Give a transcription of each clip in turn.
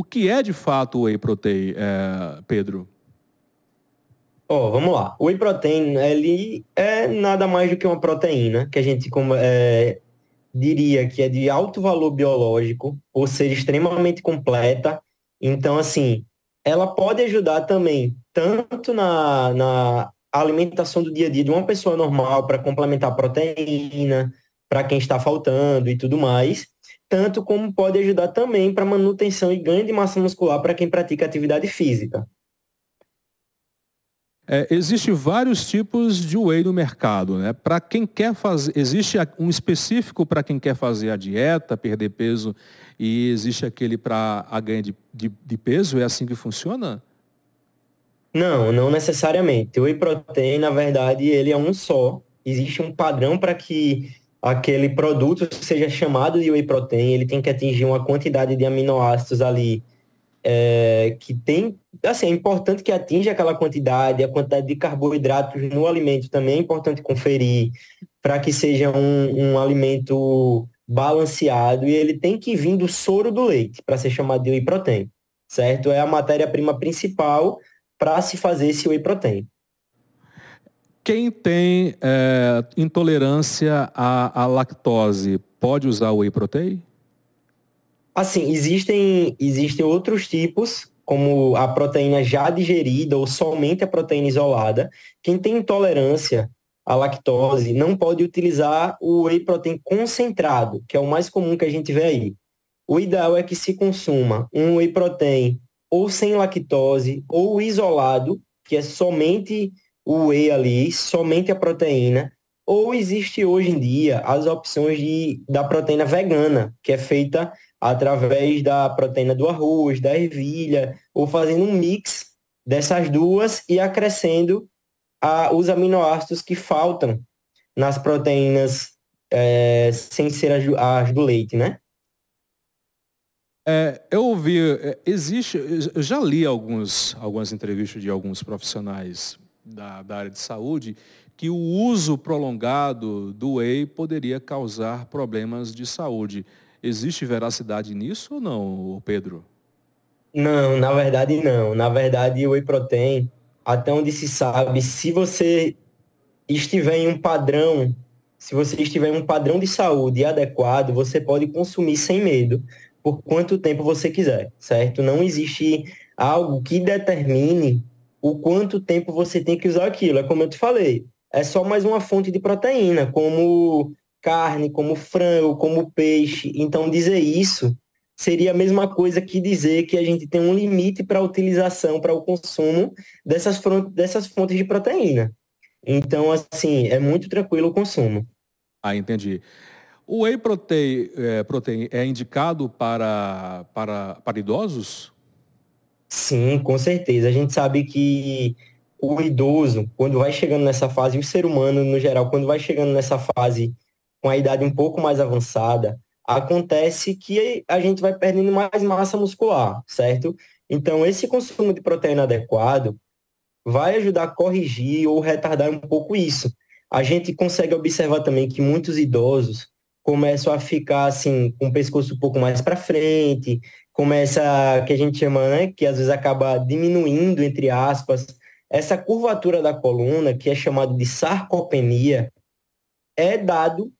O que é de fato o whey protein, é, Pedro? Ó, oh, vamos lá. O whey protein, ele é nada mais do que uma proteína que a gente como, é, diria que é de alto valor biológico, por ser extremamente completa. Então, assim, ela pode ajudar também tanto na, na alimentação do dia a dia de uma pessoa normal para complementar proteína, para quem está faltando e tudo mais, tanto como pode ajudar também para manutenção e ganho de massa muscular para quem pratica atividade física. É, existe vários tipos de whey no mercado, né? Para quem quer fazer, existe um específico para quem quer fazer a dieta, perder peso, e existe aquele para a ganho de, de, de, peso. É assim que funciona? Não, não necessariamente. O whey protein, na verdade, ele é um só. Existe um padrão para que aquele produto seja chamado de whey protein. Ele tem que atingir uma quantidade de aminoácidos ali é, que tem, assim, é importante que atinja aquela quantidade, a quantidade de carboidratos no alimento também é importante conferir para que seja um, um alimento balanceado e ele tem que vir do soro do leite para ser chamado de whey protein, certo? É a matéria-prima principal para se fazer esse whey protein. Quem tem é, intolerância à, à lactose pode usar o whey protein? Assim, existem, existem outros tipos, como a proteína já digerida ou somente a proteína isolada. Quem tem intolerância à lactose não pode utilizar o whey protein concentrado, que é o mais comum que a gente vê aí. O ideal é que se consuma um whey protein ou sem lactose ou isolado, que é somente o whey ali, somente a proteína, ou existe hoje em dia as opções de, da proteína vegana, que é feita através da proteína do arroz, da ervilha, ou fazendo um mix dessas duas e acrescendo a, os aminoácidos que faltam nas proteínas é, sem ser as, as, do leite, né? É, eu ouvi, é, existe, eu já li alguns, algumas entrevistas de alguns profissionais da, da área de saúde que o uso prolongado do whey poderia causar problemas de saúde. Existe veracidade nisso ou não, Pedro? Não, na verdade não. Na verdade, o whey protein, até onde se sabe, se você estiver em um padrão, se você estiver em um padrão de saúde adequado, você pode consumir sem medo por quanto tempo você quiser, certo? Não existe algo que determine o quanto tempo você tem que usar aquilo. É como eu te falei, é só mais uma fonte de proteína, como carne, como frango, como peixe. Então, dizer isso seria a mesma coisa que dizer que a gente tem um limite para a utilização, para o consumo dessas, dessas fontes de proteína. Então, assim, é muito tranquilo o consumo. Ah, entendi. O whey protein é, protein é indicado para, para, para idosos? Sim, com certeza. A gente sabe que o idoso, quando vai chegando nessa fase, o ser humano no geral, quando vai chegando nessa fase com a idade um pouco mais avançada, acontece que a gente vai perdendo mais massa muscular, certo? Então, esse consumo de proteína adequado vai ajudar a corrigir ou retardar um pouco isso. A gente consegue observar também que muitos idosos começam a ficar assim com o pescoço um pouco mais para frente, começa que a gente chama, né, que às vezes acaba diminuindo entre aspas essa curvatura da coluna, que é chamada de sarcopenia, é dado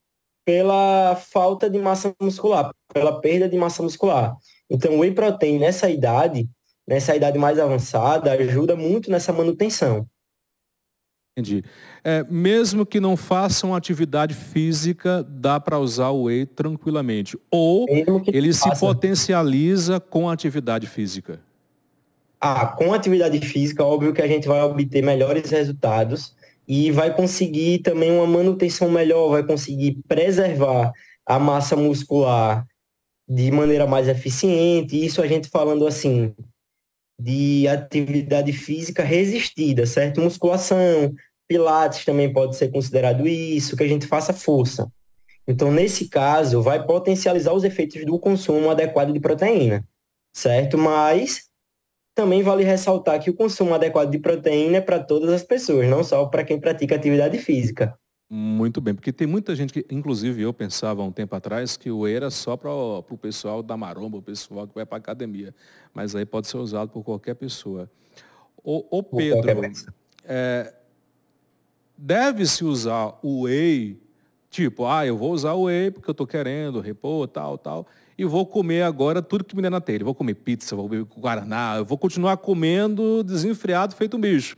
pela falta de massa muscular, pela perda de massa muscular. Então, o whey protein nessa idade, nessa idade mais avançada, ajuda muito nessa manutenção. Entendi. É, mesmo que não façam atividade física, dá para usar o whey tranquilamente. Ou ele se potencializa com a atividade física? Ah, com atividade física, óbvio que a gente vai obter melhores resultados e vai conseguir também uma manutenção melhor, vai conseguir preservar a massa muscular de maneira mais eficiente. Isso a gente falando assim de atividade física resistida, certo? Musculação, pilates também pode ser considerado isso, que a gente faça força. Então, nesse caso, vai potencializar os efeitos do consumo adequado de proteína, certo? Mas também vale ressaltar que o consumo adequado de proteína é para todas as pessoas, não só para quem pratica atividade física. Muito bem, porque tem muita gente que, inclusive eu pensava um tempo atrás, que o whey era só para o pessoal da maromba, o pessoal que vai para academia. Mas aí pode ser usado por qualquer pessoa. O, o Pedro, é, deve-se usar o whey, tipo, ah, eu vou usar o whey porque eu estou querendo repor, tal, tal, e vou comer agora tudo que me der na telha. Vou comer pizza, vou comer guaraná, eu vou continuar comendo desenfreado feito um bicho.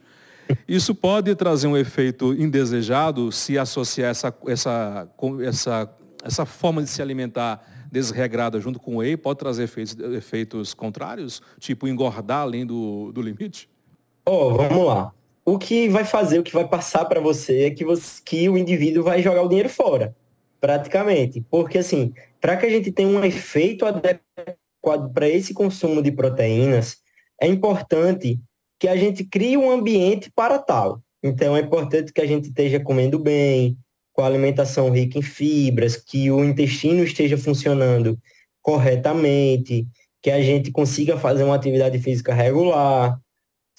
Isso pode trazer um efeito indesejado se associar essa, essa, essa, essa forma de se alimentar desregrada junto com o whey, pode trazer efeitos, efeitos contrários, tipo engordar além do, do limite? Oh, vamos lá. O que vai fazer, o que vai passar para você é que, você, que o indivíduo vai jogar o dinheiro fora, praticamente. Porque, assim, para que a gente tenha um efeito adequado para esse consumo de proteínas, é importante que a gente crie um ambiente para tal. Então, é importante que a gente esteja comendo bem, com alimentação rica em fibras, que o intestino esteja funcionando corretamente, que a gente consiga fazer uma atividade física regular.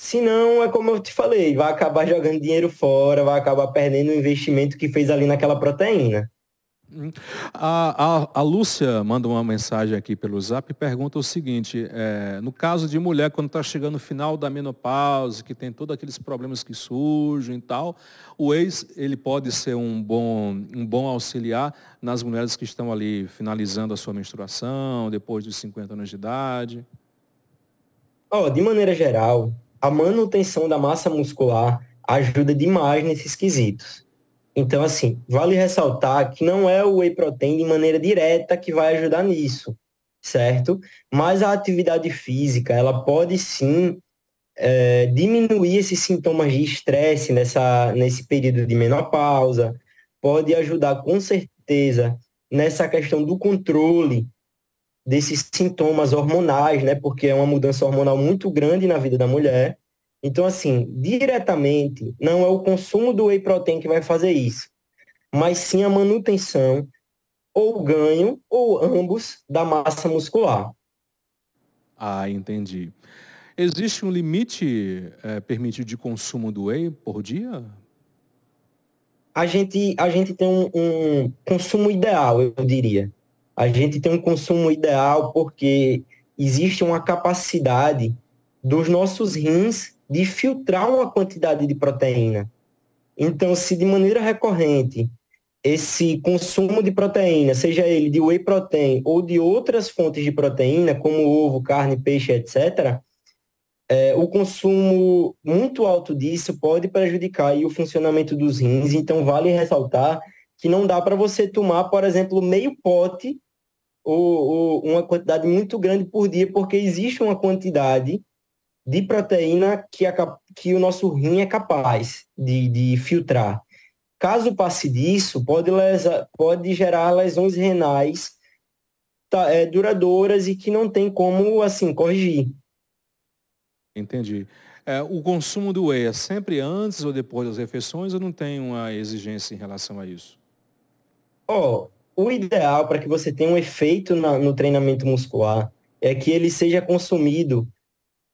Senão, é como eu te falei, vai acabar jogando dinheiro fora, vai acabar perdendo o investimento que fez ali naquela proteína. A, a, a, Lúcia manda uma mensagem aqui pelo zap e pergunta o seguinte, é, no caso de mulher, quando está chegando no final da menopausa, que tem todos aqueles problemas que surgem e tal, o ex ele pode ser um bom, um bom auxiliar nas mulheres que estão ali finalizando a sua menstruação, depois dos 50 anos de idade? Oh, de maneira geral, a manutenção da massa muscular ajuda demais nesses quesitos. Então, assim, vale ressaltar que não é o whey protein de maneira direta que vai ajudar nisso, certo? Mas a atividade física, ela pode sim é, diminuir esses sintomas de estresse nessa, nesse período de menopausa, pode ajudar com certeza nessa questão do controle desses sintomas hormonais, né? Porque é uma mudança hormonal muito grande na vida da mulher. Então, assim, diretamente, não é o consumo do whey protein que vai fazer isso, mas sim a manutenção ou ganho, ou ambos, da massa muscular. Ah, entendi. Existe um limite é, permitido de consumo do whey por dia? A gente, a gente tem um, um consumo ideal, eu diria. A gente tem um consumo ideal porque existe uma capacidade dos nossos rins de filtrar uma quantidade de proteína. Então, se de maneira recorrente esse consumo de proteína, seja ele de whey protein ou de outras fontes de proteína, como ovo, carne, peixe, etc., é, o consumo muito alto disso pode prejudicar o funcionamento dos rins. Então, vale ressaltar que não dá para você tomar, por exemplo, meio pote ou, ou uma quantidade muito grande por dia, porque existe uma quantidade de proteína que, a, que o nosso rim é capaz de, de filtrar. Caso passe disso, pode, lesa, pode gerar lesões renais tá, é, duradouras e que não tem como, assim, corrigir. Entendi. É, o consumo do whey é sempre antes ou depois das refeições ou não tem uma exigência em relação a isso? Ó, oh, o ideal para que você tenha um efeito na, no treinamento muscular é que ele seja consumido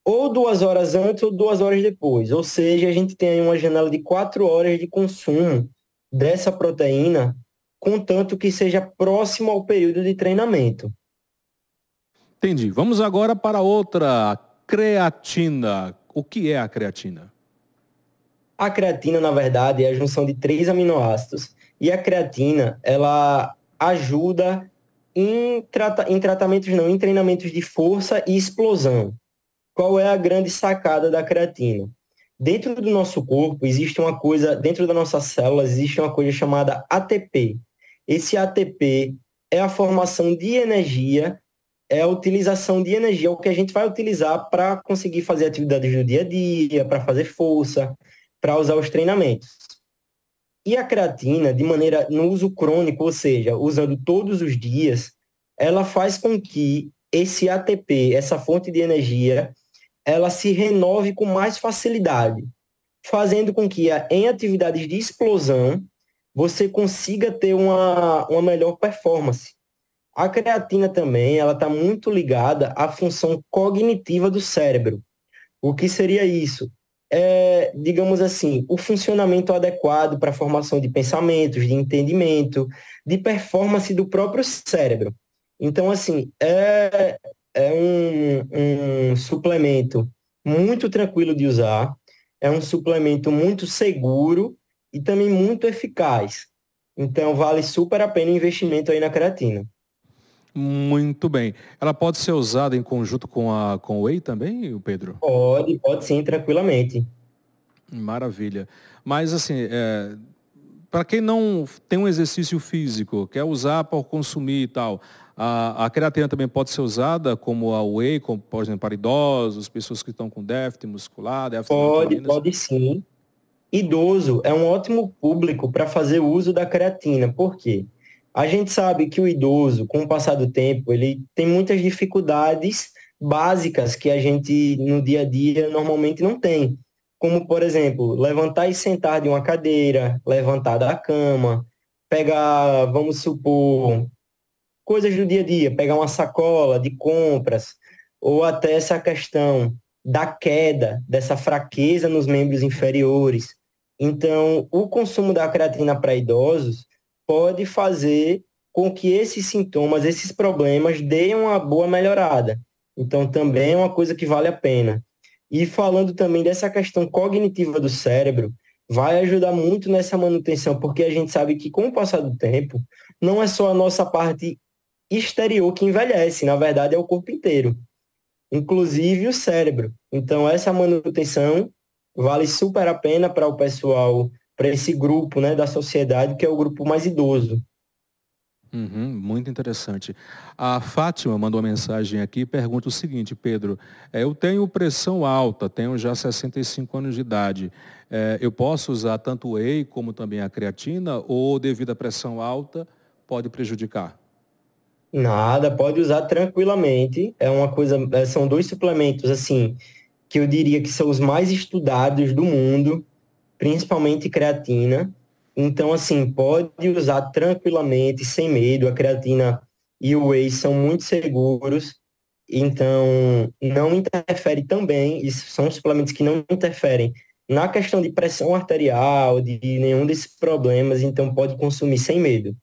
ou duas horas antes ou duas horas depois. Ou seja, a gente tem aí uma janela de quatro horas de consumo dessa proteína, contanto que seja próximo ao período de treinamento. Entendi. Vamos agora para outra, creatina. O que é a creatina? A creatina, na verdade, é a junção de três aminoácidos. E a creatina, ela ajuda em, trata em tratamentos, não, em treinamentos de força e explosão. Qual é a grande sacada da creatina? Dentro do nosso corpo existe uma coisa, dentro das nossas células existe uma coisa chamada ATP. Esse ATP é a formação de energia, é a utilização de energia, é o que a gente vai utilizar para conseguir fazer atividades do dia a dia, para fazer força, para usar os treinamentos. E a creatina, de maneira no uso crônico, ou seja, usando todos os dias, ela faz com que esse ATP, essa fonte de energia, ela se renove com mais facilidade, fazendo com que em atividades de explosão você consiga ter uma, uma melhor performance. A creatina também ela está muito ligada à função cognitiva do cérebro. O que seria isso? É, digamos assim, o funcionamento adequado para a formação de pensamentos, de entendimento, de performance do próprio cérebro. Então, assim, é, é um, um suplemento muito tranquilo de usar, é um suplemento muito seguro e também muito eficaz. Então, vale super a pena o investimento aí na creatina. Muito bem. Ela pode ser usada em conjunto com a com o whey também, Pedro? Pode, pode sim, tranquilamente. Maravilha. Mas assim, é, para quem não tem um exercício físico, quer usar para consumir e tal, a, a, creatina também pode ser usada como a whey, como, por exemplo, para idosos, pessoas que estão com déficit muscular, déficit Pode, pode sim. Idoso é um ótimo público para fazer uso da creatina. Por quê? A gente sabe que o idoso, com o passar do tempo, ele tem muitas dificuldades básicas que a gente no dia a dia normalmente não tem. Como, por exemplo, levantar e sentar de uma cadeira, levantar da cama, pegar, vamos supor, coisas do dia a dia, pegar uma sacola de compras, ou até essa questão da queda, dessa fraqueza nos membros inferiores. Então, o consumo da creatina para idosos pode fazer com que esses sintomas, esses problemas deem uma boa melhorada. Então, também é uma coisa que vale a pena. E falando também dessa questão cognitiva do cérebro, vai ajudar muito nessa manutenção, porque a gente sabe que com o passar do tempo, não é só a nossa parte exterior que envelhece, na verdade é o corpo inteiro, inclusive o cérebro. Então, essa manutenção vale super a pena para o pessoal para esse grupo né, da sociedade, que é o grupo mais idoso. Uhum, muito interessante. A Fátima mandou uma mensagem aqui e pergunta o seguinte, Pedro, é, eu tenho pressão alta, tenho já 65 anos de idade. É, eu posso usar tanto o whey como também a creatina ou devido à pressão alta pode prejudicar? Nada, pode usar tranquilamente. É uma coisa, é, são dois suplementos assim que eu diria que são os mais estudados do mundo principalmente creatina. Então, assim, pode usar tranquilamente, sem medo. A creatina e o whey são muito seguros. Então, não interfere também, isso são suplementos que não interferem na questão de pressão arterial, de nenhum desses problemas, então pode consumir sem medo.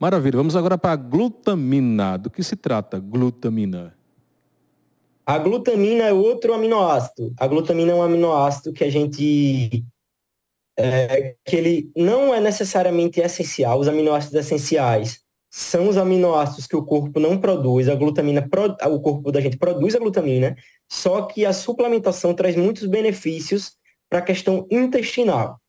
Maravilha. Vamos agora para a glutamina. Do que se trata, glutamina? A glutamina é outro aminoácido. A glutamina é um aminoácido que a gente é, que ele não é necessariamente essencial. Os aminoácidos essenciais são os aminoácidos que o corpo não produz. A glutamina, o corpo da gente produz a glutamina, só que a suplementação traz muitos benefícios para a questão intestinal.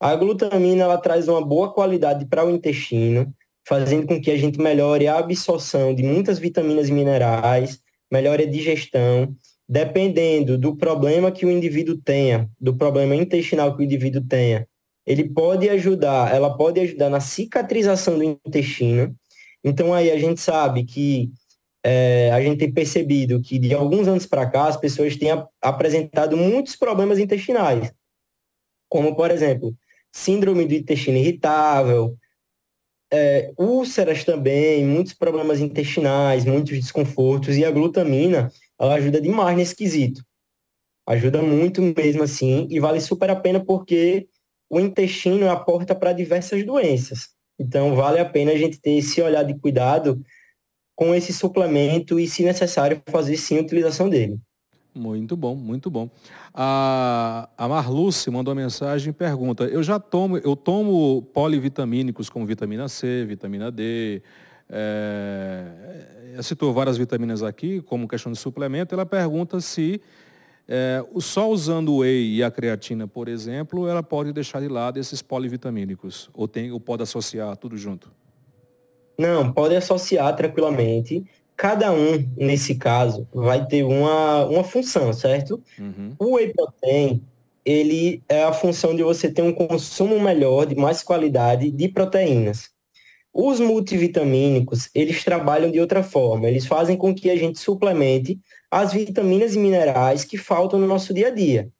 A glutamina ela traz uma boa qualidade para o intestino, fazendo com que a gente melhore a absorção de muitas vitaminas e minerais, melhore a digestão dependendo do problema que o indivíduo tenha, do problema intestinal que o indivíduo tenha, ele pode ajudar, ela pode ajudar na cicatrização do intestino. Então aí a gente sabe que é, a gente tem percebido que de alguns anos para cá as pessoas têm apresentado muitos problemas intestinais, como por exemplo síndrome do intestino irritável, é, úlceras também, muitos problemas intestinais, muitos desconfortos e a glutamina ela ajuda demais nesse quesito. Ajuda muito mesmo assim e vale super a pena porque o intestino é a porta para diversas doenças. Então vale a pena a gente ter esse olhar de cuidado com esse suplemento e, se necessário, fazer sim a utilização dele. Muito bom, muito bom. A, a Marluce mandou uma mensagem e pergunta: eu já tomo, eu tomo polivitamínicos como vitamina C, vitamina D, é, citou várias vitaminas aqui, como questão de suplemento, ela pergunta se é, só usando o whey e a creatina, por exemplo, ela pode deixar de lado esses polivitamínicos, ou, tem, ou pode associar tudo junto? Não, pode associar tranquilamente. Cada um, nesse caso, vai ter uma, uma função, certo? Uhum. O whey protein, ele é a função de você ter um consumo melhor, de mais qualidade de proteínas. Os multivitamínicos, eles trabalham de outra forma. Eles fazem com que a gente suplemente as vitaminas e minerais que faltam no nosso dia a dia.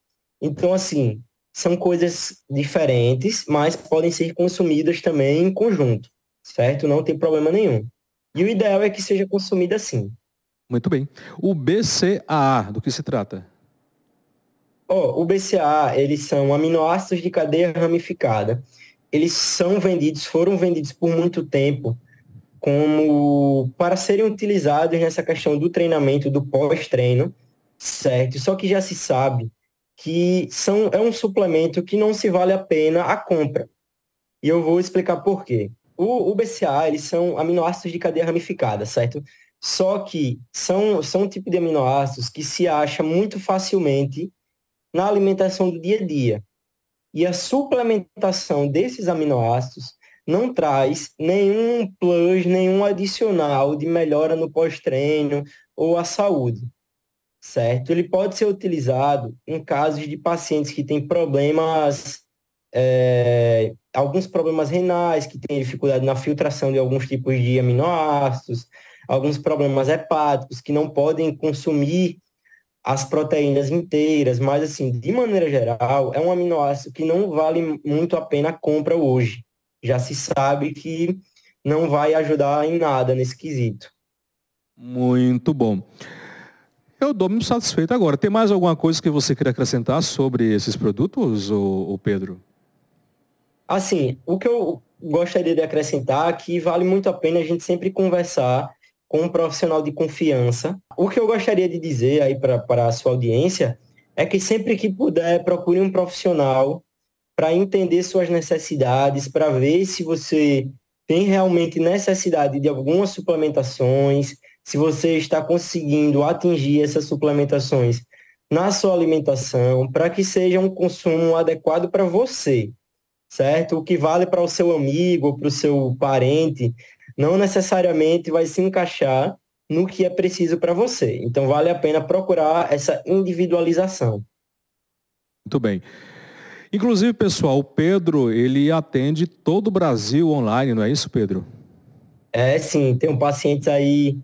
Então, assim, são coisas diferentes, mas podem ser consumidas também em conjunto, certo? Não tem problema nenhum. E o ideal é que seja consumida assim. Muito bem. O BCAA, do que se trata? Oh, o BCA, eles são aminoácidos de cadeia ramificada. Eles são vendidos, foram vendidos por muito tempo como para serem utilizados nessa questão do treinamento, do pós-treino, certo? Só que já se sabe que são, é um suplemento que não se vale a pena a compra. E eu vou explicar por quê. O, o BCA, eles são aminoácidos de cadeia ramificada, certo? Só que são, são um tipo de aminoácidos que se acha muito facilmente na alimentação do dia a dia. E a suplementação desses aminoácidos não traz nenhum plus, nenhum adicional de melhora no pós-treino ou à saúde certo? Ele pode ser utilizado em casos de pacientes que têm problemas, é, alguns problemas renais, que têm dificuldade na filtração de alguns tipos de aminoácidos, alguns problemas hepáticos, que não podem consumir as proteínas inteiras, mas assim, de maneira geral, é um aminoácido que não vale muito a pena a compra hoje. Já se sabe que não vai ajudar em nada nesse quesito. Muito bom. Eu dou me satisfeito agora. Tem mais alguma coisa que você queria acrescentar sobre esses produtos, o Pedro? Assim, o que eu gostaria de acrescentar é que vale muito a pena a gente sempre conversar com um profissional de confiança. O que eu gostaria de dizer aí para a sua audiência é que sempre que puder, procure um profissional para entender suas necessidades, para ver se você tem realmente necessidade de algumas suplementações, se você está conseguindo atingir essas suplementações na sua alimentação, para que seja um consumo adequado para você, certo? O que vale para o seu amigo, para o seu parente, não necessariamente vai se encaixar no que é preciso para você. Então vale a pena procurar essa individualização. Muito bem. Inclusive, pessoal, o Pedro, ele atende todo o Brasil online, não é isso, Pedro? É, sim. Tem pacientes aí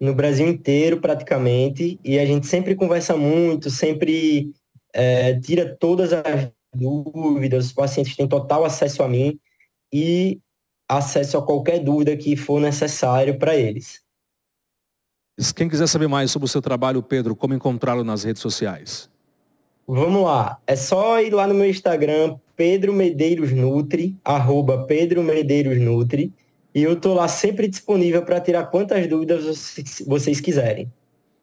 no Brasil inteiro praticamente, e a gente sempre conversa muito, sempre é, tira todas as dúvidas, os pacientes têm total acesso a mim e acesso a qualquer dúvida que for necessário para eles. Quem quiser saber mais sobre o seu trabalho, Pedro, como encontrá-lo nas redes sociais? Vamos lá, é só ir lá no meu Instagram, Pedro Medeiros Nutri, arroba Pedro Medeiros Nutri, e eu estou lá sempre disponível para tirar quantas dúvidas vocês quiserem.